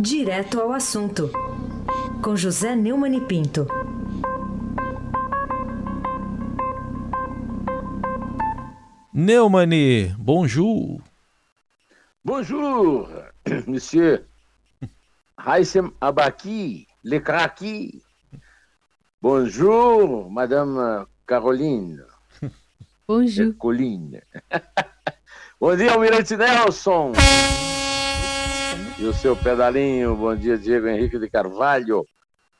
Direto ao assunto, com José Neumann e Pinto. Neumani, bonjour. Bonjour, monsieur. Haïsem Abaki, le Kraki. Bonjour, madame Caroline. Bonjour. Colline. bom dia, Almirante Nelson. E o seu pedalinho. Bom dia, Diego Henrique de Carvalho.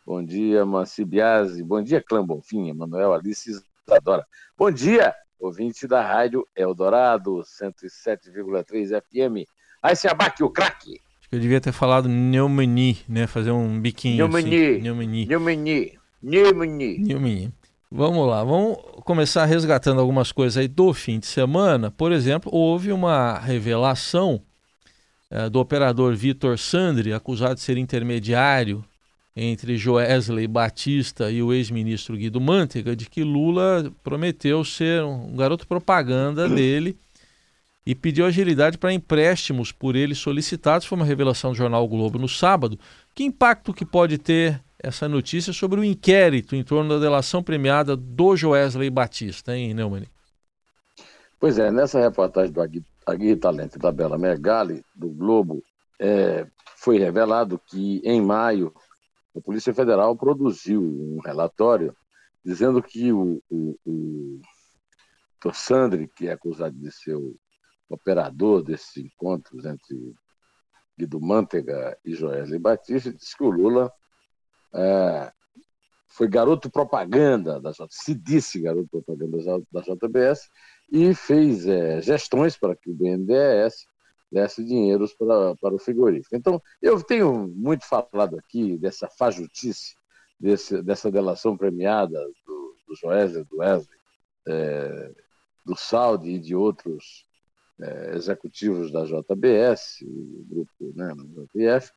Bom dia, Manci Biasi. Bom dia, Clã Bonfim, Manuel Alice Isadora. Bom dia, ouvinte da Rádio Eldorado, 107,3 FM. Aí se abaque o craque. Acho que eu devia ter falado Neumani, né? Fazer um biquinho Neumani. assim. Neumani. Neumani. Neumani. Neumani. Vamos lá, vamos começar resgatando algumas coisas aí do fim de semana. Por exemplo, houve uma revelação do operador Vitor Sandri, acusado de ser intermediário entre Joesley Batista e o ex-ministro Guido Mantega, de que Lula prometeu ser um garoto propaganda dele e pediu agilidade para empréstimos por ele solicitados. Foi uma revelação do jornal o Globo no sábado. Que impacto que pode ter essa notícia sobre o inquérito em torno da delação premiada do Joesley Batista, hein, Neumann? Pois é, nessa reportagem do Agui, Agui Talento da Bela Megali, do Globo, é, foi revelado que em maio a Polícia Federal produziu um relatório dizendo que o, o, o Tossandre, que é acusado de ser o operador desses encontros entre Guido Mantega e Joesley Batista, disse que o Lula é, foi garoto propaganda da se disse garoto propaganda da JBS e fez é, gestões para que o BNDES desse dinheiros para, para o frigorífico. Então, eu tenho muito falado aqui dessa fajutice, desse, dessa delação premiada do, do Joesley, do Wesley, é, do Saudi e de outros é, executivos da JBS, o grupo né, do JF,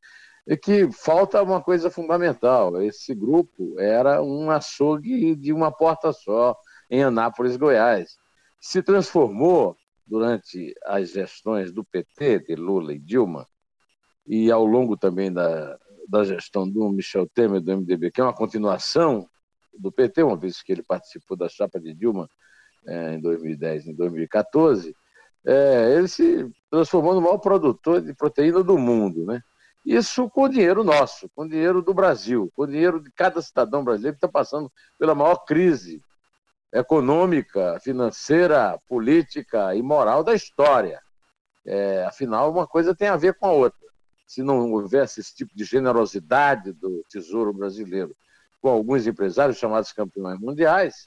é que falta uma coisa fundamental. Esse grupo era um açougue de uma porta só em Anápolis, Goiás. Se transformou durante as gestões do PT, de Lula e Dilma, e ao longo também da, da gestão do Michel Temer, do MDB, que é uma continuação do PT, uma vez que ele participou da chapa de Dilma é, em 2010 e em 2014, é, ele se transformou no maior produtor de proteína do mundo, né? Isso com dinheiro nosso, com dinheiro do Brasil, com dinheiro de cada cidadão brasileiro que está passando pela maior crise econômica, financeira, política e moral da história. É, afinal, uma coisa tem a ver com a outra. Se não houvesse esse tipo de generosidade do Tesouro Brasileiro com alguns empresários chamados campeões mundiais,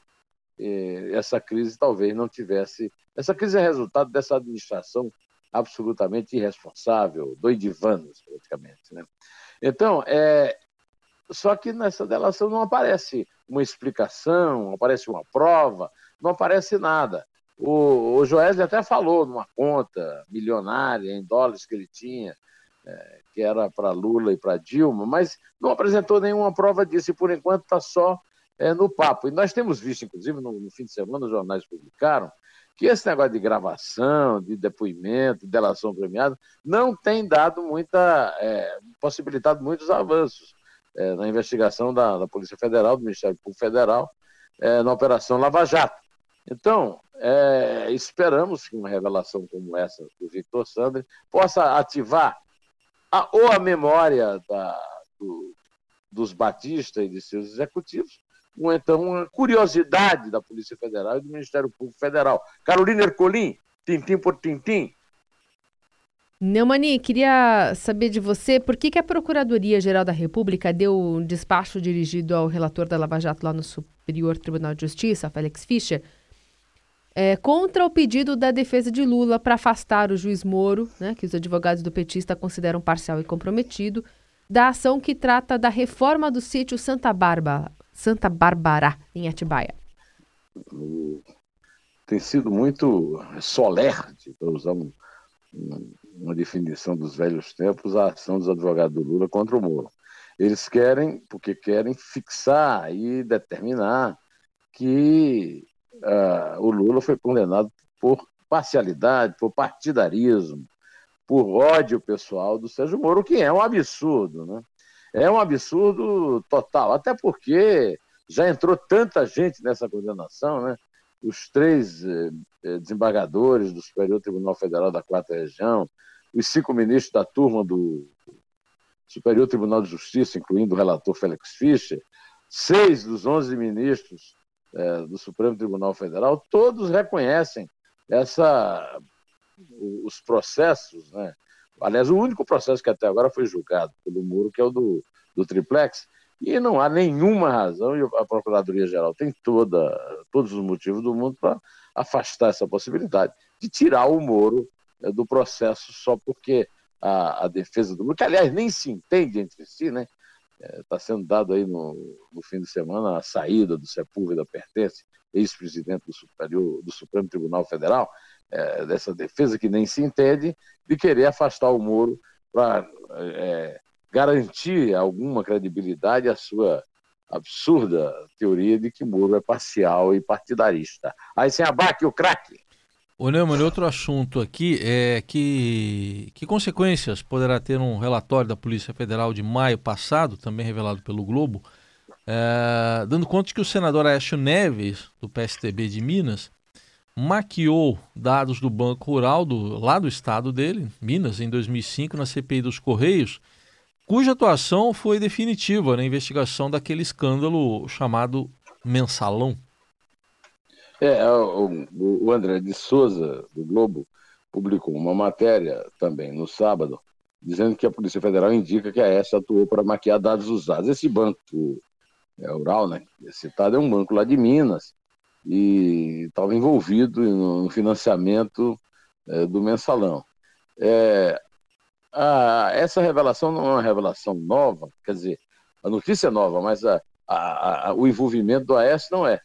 essa crise talvez não tivesse. Essa crise é resultado dessa administração absolutamente irresponsável, doidivanos, praticamente. Né? Então, é, só que nessa delação não aparece uma explicação, não aparece uma prova, não aparece nada. O, o Joesley até falou numa conta milionária em dólares que ele tinha, é, que era para Lula e para Dilma, mas não apresentou nenhuma prova disso e por enquanto está só é, no papo. E nós temos visto, inclusive, no, no fim de semana, os jornais publicaram, que esse negócio de gravação, de depoimento, de delação premiada, não tem dado muita, é, possibilitado muitos avanços é, na investigação da, da, Polícia Federal, do Ministério Público Federal, é, na Operação Lava Jato. Então, é, esperamos que uma revelação como essa do Victor Sandri possa ativar a, ou a memória da, do, dos Batista e de seus executivos, ou então uma curiosidade da Polícia Federal e do Ministério Público Federal. Carolina Ercolim, tintim por tintim. Neumani, queria saber de você por que, que a Procuradoria-Geral da República deu um despacho dirigido ao relator da Lava Jato lá no Superior Tribunal de Justiça, Félix Fischer, é, contra o pedido da defesa de Lula para afastar o juiz Moro, né, que os advogados do petista consideram parcial e comprometido, da ação que trata da reforma do sítio Santa Bárbara, Santa Bárbara, em Atibaia? Tem sido muito solerte, para usar um, uma definição dos velhos tempos, a ação dos advogados do Lula contra o Moro. Eles querem, porque querem fixar e determinar que uh, o Lula foi condenado por parcialidade, por partidarismo, por ódio pessoal do Sérgio Moro, que é um absurdo, né? É um absurdo total, até porque já entrou tanta gente nessa condenação, né? Os três eh, eh desembargadores do Superior Tribunal Federal da Quarta Região, os cinco ministros da turma do Superior Tribunal de Justiça, incluindo o relator Félix Fischer, seis dos onze ministros eh, do Supremo Tribunal Federal, todos reconhecem essa os processos, né? Aliás, o único processo que até agora foi julgado pelo Muro, que é o do, do triplex, e não há nenhuma razão, e a Procuradoria-Geral tem toda, todos os motivos do mundo para afastar essa possibilidade de tirar o Moro é, do processo só porque a, a, defesa do Moro, que aliás nem se entende entre si, né? Está é, sendo dado aí no, no, fim de semana a saída do Sepúlveda Pertence, ex-presidente do, Superior, do Supremo Tribunal Federal, é, dessa defesa que nem se entende, de querer afastar o Moro para é, garantir alguma credibilidade à sua absurda teoria de que Moro é parcial e partidarista. Aí sem abaque o craque. Ô Neumann, outro assunto aqui é que, que consequências poderá ter um relatório da Polícia Federal de maio passado, também revelado pelo Globo, é, dando conta que o senador Aécio Neves, do PSTB de Minas, maquiou dados do Banco Rural do, lá do estado dele, Minas, em 2005, na CPI dos Correios, cuja atuação foi definitiva na investigação daquele escândalo chamado Mensalão. É, é o, André de Souza, do Globo, publicou uma matéria também no sábado, dizendo que a Polícia Federal indica que a S atuou para maquiar dados usados. Esse banco é, rural, né, citado, é um banco lá de Minas, e estava envolvido no financiamento é, do mensalão. É, a, essa revelação não é uma revelação nova, quer dizer, a notícia é nova, mas a, a, o envolvimento do AES não é.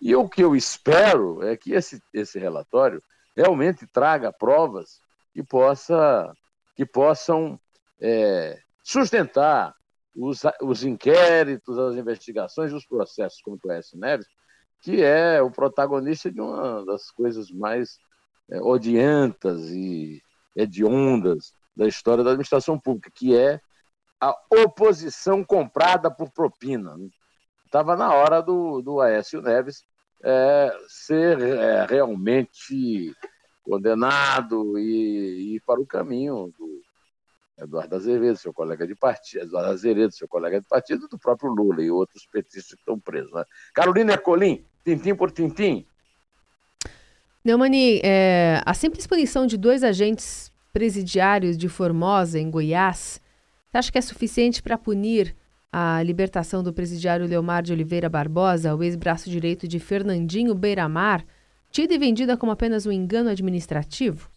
E o que eu espero é que esse, esse relatório realmente traga provas que, possa, que possam é, sustentar os, os inquéritos, as investigações, os processos contra o AES Neves, que é o protagonista de uma das coisas mais é, odiantas e hediondas da história da administração pública, que é a oposição comprada por propina. Estava na hora do, do Aécio Neves é, ser é, realmente condenado e ir para o caminho do Eduardo Azevedo, seu colega de partido, Eduardo Azevedo, seu colega de partido, do próprio Lula e outros petistas que estão presos. Né? Carolina Ercolim, tintim por tintim. Neumani, é, a simples punição de dois agentes presidiários de Formosa, em Goiás, você acha que é suficiente para punir a libertação do presidiário Leomar de Oliveira Barbosa, o ex-braço direito de Fernandinho Beiramar, tida e vendida como apenas um engano administrativo?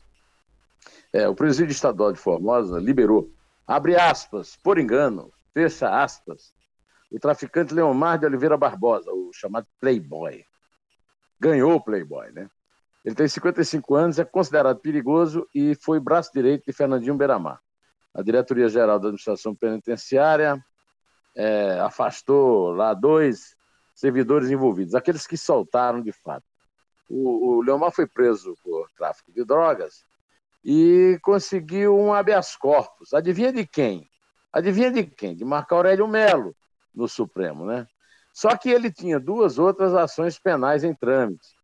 É, o presídio estadual de Formosa liberou, abre aspas, por engano, fecha aspas, o traficante Leomar de Oliveira Barbosa, o chamado Playboy. Ganhou o Playboy, né? Ele tem 55 anos, é considerado perigoso e foi braço direito de Fernandinho Beiramar. A Diretoria-Geral da Administração Penitenciária é, afastou lá dois servidores envolvidos, aqueles que soltaram de fato. O, o Leomar foi preso por tráfico de drogas e conseguiu um habeas corpus. Adivinha de quem? Adivinha de quem? De Marco Aurélio Melo, no Supremo, né? Só que ele tinha duas outras ações penais em trâmite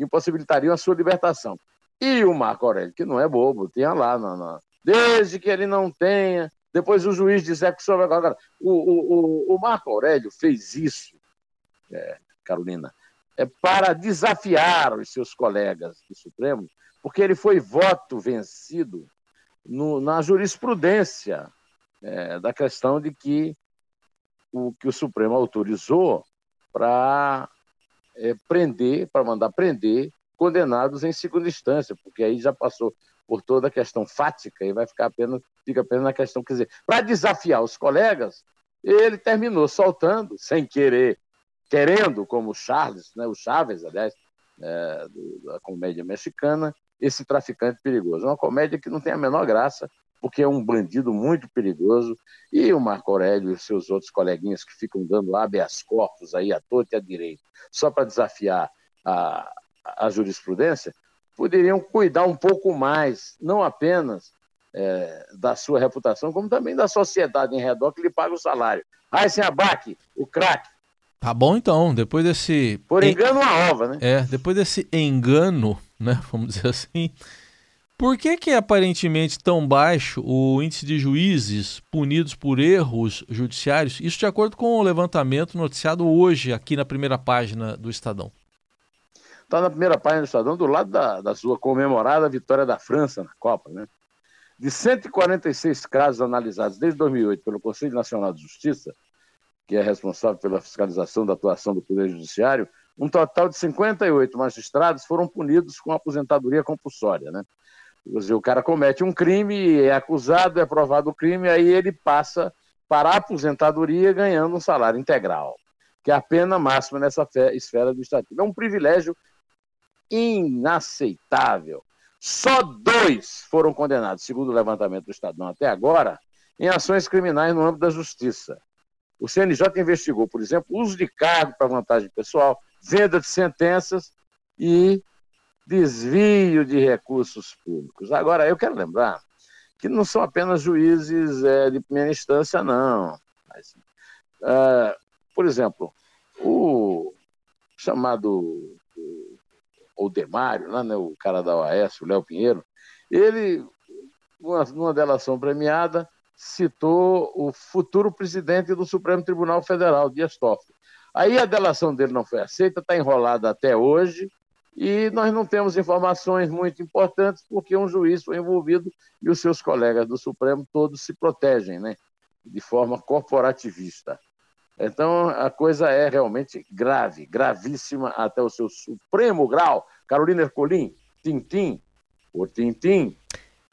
que impossibilitariam a sua libertação. E o Marco Aurélio, que não é bobo, tinha lá, na, na... desde que ele não tenha. Depois o juiz disser que o senhor vai. O, o, o, Marco Aurélio fez isso, é, Carolina, é para desafiar os seus colegas do Supremo, porque ele foi voto vencido no, na jurisprudência é, da questão de que o que o Supremo autorizou para é, prender, para mandar prender condenados em segunda instância, porque aí já passou por toda a questão fática e vai ficar apenas, fica apenas na questão, quer dizer, para desafiar os colegas, ele terminou soltando, sem querer, querendo, como o Charles, né, o Chaves, aliás, é, da comédia mexicana, esse traficante perigoso. Uma comédia que não tem a menor graça, porque é um bandido muito perigoso, e o Marco Aurélio e seus outros coleguinhas que ficam dando habeas corpus aí à torta e à direita, só para desafiar a, a jurisprudência, poderiam cuidar um pouco mais, não apenas é, da sua reputação, como também da sociedade em redor que lhe paga o salário. Aysen Abac, o craque. Tá bom então, depois desse... Por engano uma ova, né? É, depois desse engano, né, vamos dizer assim, por que que é aparentemente tão baixo o índice de juízes punidos por erros judiciários? Isso de acordo com o levantamento noticiado hoje aqui na primeira página do Estadão. Está na primeira página do Estadão, do lado da, da sua comemorada vitória da França na Copa, né? De 146 casos analisados desde 2008 pelo Conselho Nacional de Justiça, que é responsável pela fiscalização da atuação do Poder Judiciário, um total de 58 magistrados foram punidos com aposentadoria compulsória. Né? Dizer, o cara comete um crime, é acusado, é provado o crime, aí ele passa para a aposentadoria ganhando um salário integral, que é a pena máxima nessa esfera do Estado. É um privilégio inaceitável. Só dois foram condenados, segundo o levantamento do Estadão até agora, em ações criminais no âmbito da justiça. O CNJ investigou, por exemplo, uso de cargo para vantagem pessoal, venda de sentenças e desvio de recursos públicos. Agora, eu quero lembrar que não são apenas juízes é, de primeira instância, não. Mas, uh, por exemplo, o chamado ou Demário, lá, né, o cara da OAS, o Léo Pinheiro, ele, numa delação premiada, citou o futuro presidente do Supremo Tribunal Federal, Dias Toffoli. Aí a delação dele não foi aceita, está enrolada até hoje, e nós não temos informações muito importantes, porque um juiz foi envolvido e os seus colegas do Supremo todos se protegem, né? de forma corporativista. Então, a coisa é realmente grave, gravíssima até o seu supremo grau. Carolina Ercolim, Tintim, por Tintim.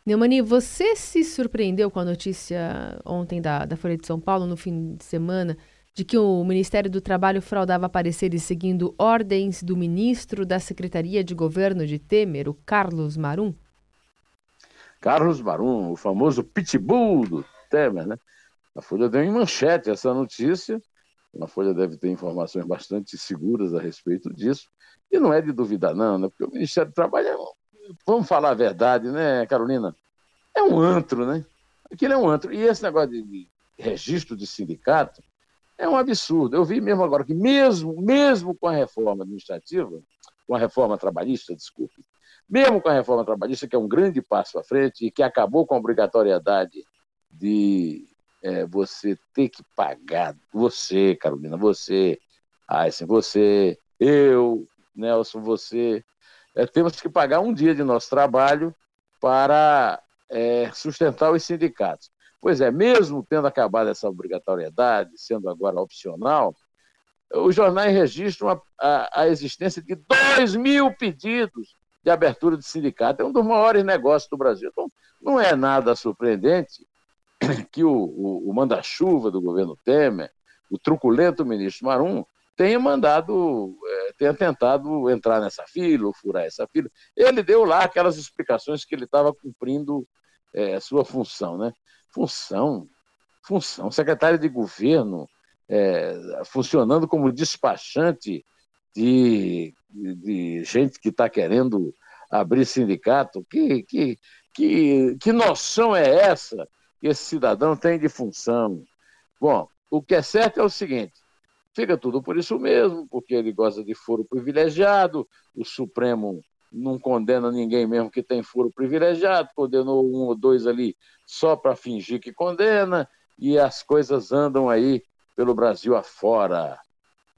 Neumani, você se surpreendeu com a notícia ontem da, da Folha de São Paulo, no fim de semana, de que o Ministério do Trabalho fraudava pareceres seguindo ordens do ministro da Secretaria de Governo de Temer, o Carlos Marum? Carlos Marum, o famoso pitbull do Temer, né? A Folha deu em manchete essa notícia a Folha deve ter informações bastante seguras a respeito disso. E não é de duvidar, não, né? porque o Ministério do Trabalho é. Vamos falar a verdade, né, Carolina? É um antro, né? Aquilo é um antro. E esse negócio de registro de sindicato é um absurdo. Eu vi mesmo agora que, mesmo, mesmo com a reforma administrativa, com a reforma trabalhista, desculpe, mesmo com a reforma trabalhista, que é um grande passo à frente e que acabou com a obrigatoriedade de é, você ter que pagar, você, Carolina, você, Aysen, você, eu, Nelson, você, é, temos que pagar um dia de nosso trabalho para é, sustentar os sindicatos. Pois é, mesmo tendo acabado essa obrigatoriedade, sendo agora opcional, os jornais registram a, a, a existência de 2 mil pedidos de abertura de sindicato. É um dos maiores negócios do Brasil. Então, não é nada surpreendente que o, o, o manda-chuva do governo Temer, o truculento ministro Marum, tenha mandado, é, tenha tentado entrar nessa fila, ou furar essa fila. Ele deu lá aquelas explicações que ele estava cumprindo é, sua função, né? Função, função, secretário de governo, é, funcionando como despachante de, de, gente que está querendo abrir sindicato. Que, que, que, que noção é essa que esse cidadão tem de função. Bom, o que é certo é o seguinte: fica tudo por isso mesmo, porque ele gosta de foro privilegiado, o Supremo não condena ninguém mesmo que tem foro privilegiado, condenou um ou dois ali só para fingir que condena, e as coisas andam aí pelo Brasil afora.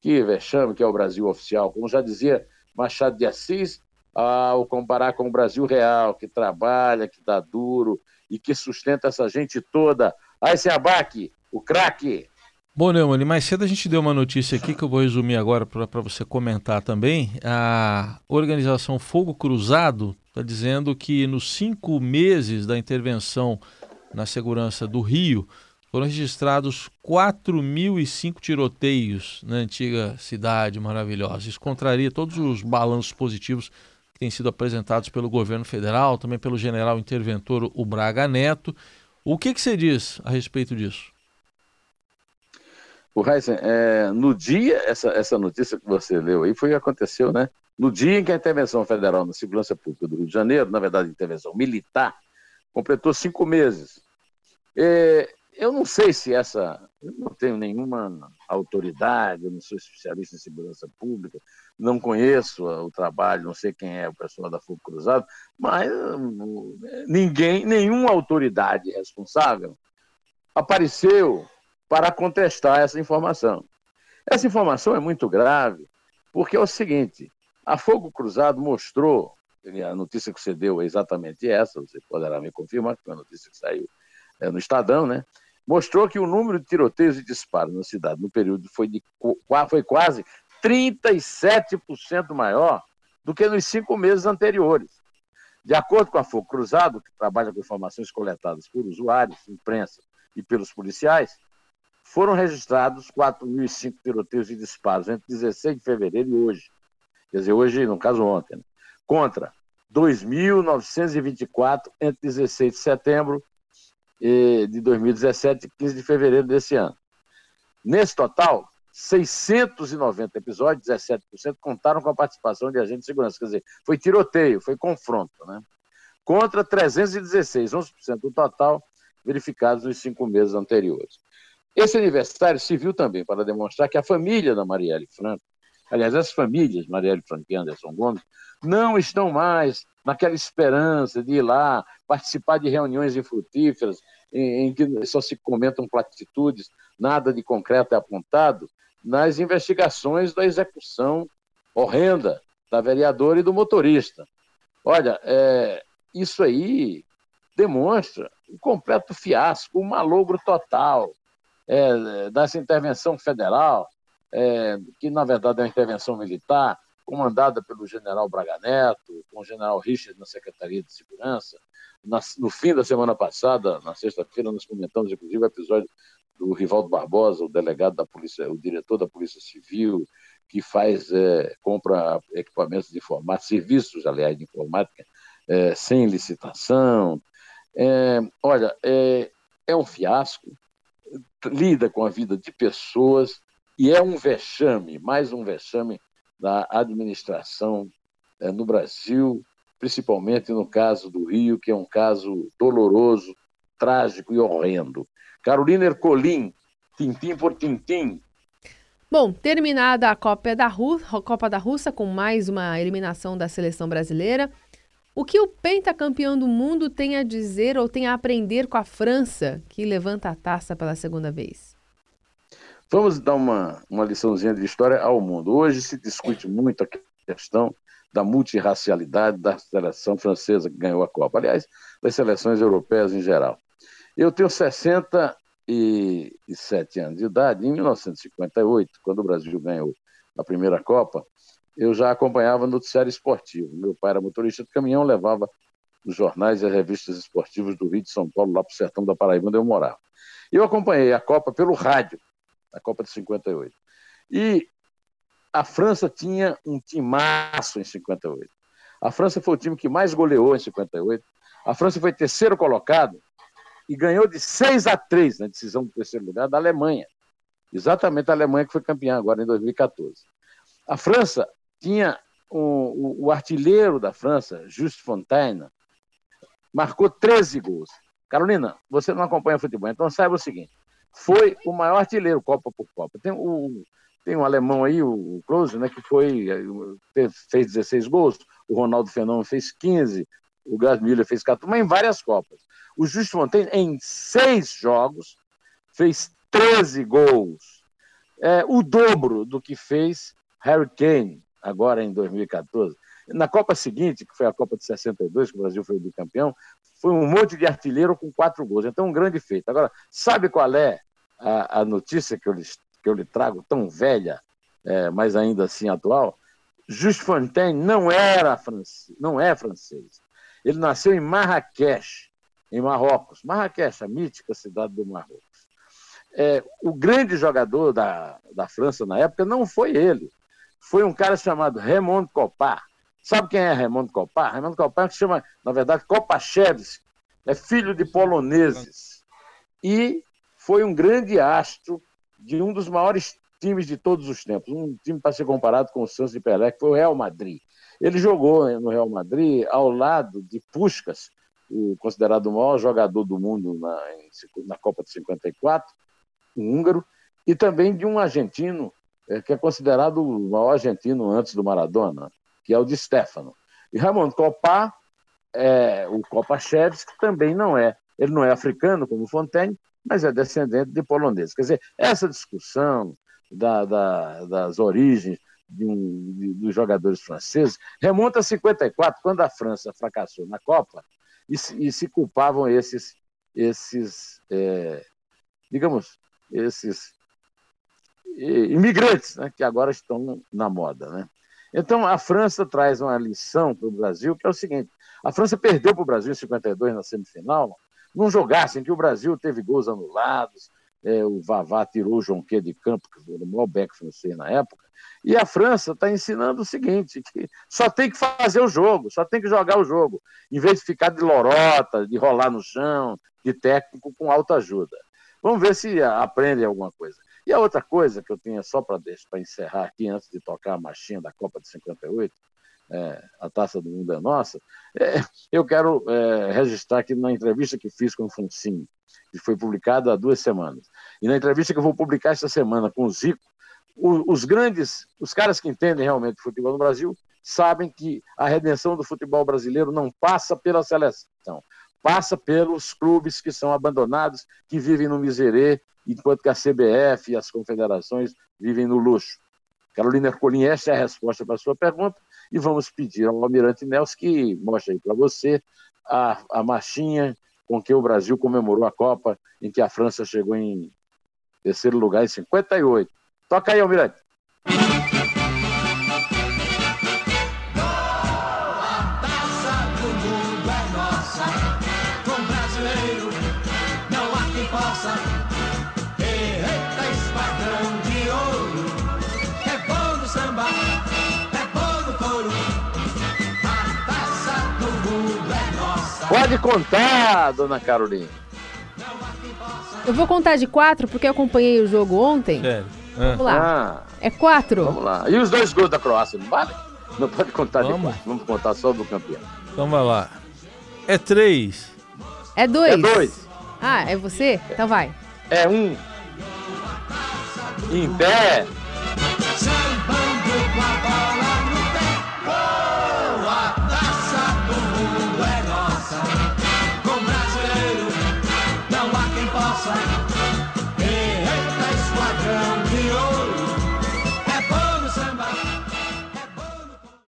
Que vexame que é o Brasil oficial. Como já dizia Machado de Assis, ao comparar com o Brasil real, que trabalha, que dá duro, e que sustenta essa gente toda. Aí se abaque, o craque. Bom, Neumann, mais cedo a gente deu uma notícia aqui que eu vou resumir agora para você comentar também. A organização Fogo Cruzado está dizendo que nos cinco meses da intervenção na segurança do Rio, foram registrados 4.005 tiroteios na antiga cidade maravilhosa. Isso contraria todos os balanços positivos têm sido apresentados pelo governo federal, também pelo general interventor o Braga Neto. O que, que você diz a respeito disso? O Heisen, é, no dia, essa, essa notícia que você leu aí foi aconteceu, né? No dia em que a intervenção federal na segurança pública do Rio de Janeiro, na verdade, intervenção militar, completou cinco meses. É, eu não sei se essa. Eu não tenho nenhuma autoridade, eu não sou especialista em segurança pública, não conheço o trabalho, não sei quem é o pessoal da Fogo Cruzado, mas ninguém, nenhuma autoridade responsável apareceu para contestar essa informação. Essa informação é muito grave, porque é o seguinte: a Fogo Cruzado mostrou, a notícia que você deu é exatamente essa, você poderá me confirmar, que foi a notícia que saiu é, no Estadão, né? Mostrou que o número de tiroteios e disparos na cidade no período foi, de, foi quase 37% maior do que nos cinco meses anteriores. De acordo com a Fogo Cruzado, que trabalha com informações coletadas por usuários, imprensa e pelos policiais, foram registrados 4.005 tiroteios e disparos entre 16 de fevereiro e hoje. Quer dizer, hoje, no caso ontem, né? contra 2.924 entre 16 de setembro de 2017 e 15 de fevereiro desse ano. Nesse total, 690 episódios, 17%, contaram com a participação de agentes de segurança. Quer dizer, foi tiroteio, foi confronto, né? Contra 316, 11% do total, verificados nos cinco meses anteriores. Esse aniversário serviu também para demonstrar que a família da Marielle Franco, aliás, as famílias, Marielle Franco e Anderson Gomes, não estão mais naquela esperança de ir lá participar de reuniões infrutíferas em, em que só se comentam platitudes, nada de concreto é apontado, nas investigações da execução horrenda da vereadora e do motorista. Olha, é, isso aí demonstra um completo fiasco, um malogro total é, dessa intervenção federal, é, que na verdade é uma intervenção militar, comandada pelo general Braga Neto, com o general Richard na Secretaria de Segurança. Na, no fim da semana passada, na sexta-feira, nós comentamos inclusive o episódio do Rivaldo Barbosa, o delegado da polícia, o diretor da Polícia Civil, que faz é, compra equipamentos de informática, serviços, aliás, de informática, é, sem licitação. É, olha, é, é um fiasco, lida com a vida de pessoas e é um vexame, mais um vexame da administração é, no Brasil, principalmente no caso do Rio, que é um caso doloroso, trágico e horrendo. Carolina Ercolim, tintim por tintim. Bom, terminada a Copa da, a Copa da Rússia com mais uma eliminação da seleção brasileira, o que o pentacampeão do mundo tem a dizer ou tem a aprender com a França, que levanta a taça pela segunda vez? Vamos dar uma, uma liçãozinha de história ao mundo. Hoje se discute muito a questão da multirracialidade da seleção francesa que ganhou a Copa. Aliás, das seleções europeias em geral. Eu tenho 67 anos de idade. Em 1958, quando o Brasil ganhou a primeira Copa, eu já acompanhava noticiário esportivo. Meu pai era motorista de caminhão, levava os jornais e as revistas esportivas do Rio de São Paulo, lá para o sertão da Paraíba, onde eu morava. Eu acompanhei a Copa pelo rádio, a Copa de 58. E a França tinha um timaço em 58. A França foi o time que mais goleou em 58. A França foi terceiro colocado e ganhou de 6 a 3 na decisão do terceiro lugar da Alemanha. Exatamente a Alemanha que foi campeã agora em 2014. A França tinha o, o, o artilheiro da França, Just Fontaine, marcou 13 gols. Carolina, você não acompanha futebol, então saiba o seguinte: foi o maior artilheiro Copa por Copa. Tem o, tem um alemão aí, o Klose, né, que foi, fez 16 gols, o Ronaldo Fenômeno fez 15, o Gás Miller fez 14, mas em várias Copas. O Justo Fontaine, em seis jogos, fez 13 gols. É, o dobro do que fez Harry Kane, agora em 2014. Na Copa seguinte, que foi a Copa de 62, que o Brasil foi bicampeão, foi um monte de artilheiro com quatro gols. Então, um grande feito. Agora, sabe qual é a, a notícia que eu, lhe, que eu lhe trago, tão velha, é, mas ainda assim atual? Just Fontaine não era francês, não é francês. Ele nasceu em Marrakech, em Marrocos. Marrakech, a mítica cidade do Marrocos. É, o grande jogador da, da França na época não foi ele. Foi um cara chamado Raymond Copar. Sabe quem é Raymond Copar? Raymond Copar que chama, na verdade, Kopachevski. É filho de poloneses. E foi um grande astro de um dos maiores times de todos os tempos. Um time para ser comparado com o Santos de Pelé, que foi o Real Madrid. Ele jogou no Real Madrid ao lado de Puskas, o considerado o maior jogador do mundo na, na Copa de 54, um húngaro, e também de um argentino, é, que é considerado o maior argentino antes do Maradona, que é o de Stefano. E Ramon Copá, é, o Kopachevski também não é. Ele não é africano, como Fontaine, mas é descendente de poloneses. Quer dizer, essa discussão da, da, das origens de um, de, dos jogadores franceses remonta a 54, quando a França fracassou na Copa e, e se culpavam esses, esses é, digamos, esses imigrantes, né, que agora estão na moda. Né? Então, a França traz uma lição para o Brasil, que é o seguinte: a França perdeu para o Brasil em 52 na semifinal, num jogaço em que o Brasil teve gols anulados, é, o Vavá tirou o Jonquet de campo, que foi o maior back francês na época, e a França está ensinando o seguinte, que só tem que fazer o jogo, só tem que jogar o jogo, em vez de ficar de lorota, de rolar no chão, de técnico com alta ajuda. Vamos ver se aprende alguma coisa. E a outra coisa que eu tinha só para encerrar aqui, antes de tocar a marchinha da Copa de 58, é, a Taça do Mundo é Nossa, é, eu quero é, registrar aqui na entrevista que fiz com o Foncinho, que foi publicada há duas semanas. E na entrevista que eu vou publicar esta semana com o Zico, o, os grandes, os caras que entendem realmente futebol no Brasil, sabem que a redenção do futebol brasileiro não passa pela seleção, passa pelos clubes que são abandonados, que vivem no miserê, enquanto que a CBF e as confederações vivem no luxo. Carolina Ercolim, essa é a resposta para a sua pergunta, e vamos pedir ao Almirante Nelson que mostre aí para você a, a marchinha com que o Brasil comemorou a Copa, em que a França chegou em terceiro lugar em 58. Toca aí, Almirante. Pode contar, dona Carolina. Eu vou contar de quatro porque eu acompanhei o jogo ontem. Sério. Vamos lá. Ah, é quatro. Vamos lá. E os dois gols da Croácia, não vale? Não pode contar vamos. de quatro. Vamos contar só do campeão. Então vai lá. É três. É dois. É dois. Ah, é você? Então vai. É um. Em pé.